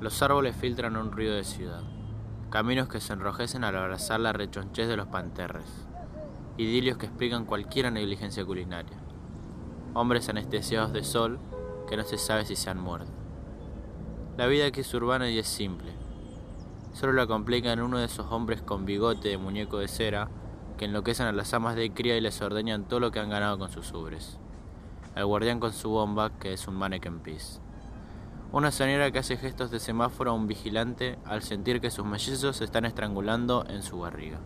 Los árboles filtran un ruido de ciudad, caminos que se enrojecen al abrazar la rechonchez de los panterres, idilios que explican cualquier negligencia culinaria, hombres anestesiados de sol que no se sabe si se han muerto. La vida aquí es urbana y es simple, solo la complican uno de esos hombres con bigote de muñeco de cera que enloquecen a las amas de cría y les ordeñan todo lo que han ganado con sus ubres. El guardián con su bomba, que es un mannequin piece. Una señora que hace gestos de semáforo a un vigilante al sentir que sus mellizos se están estrangulando en su barriga.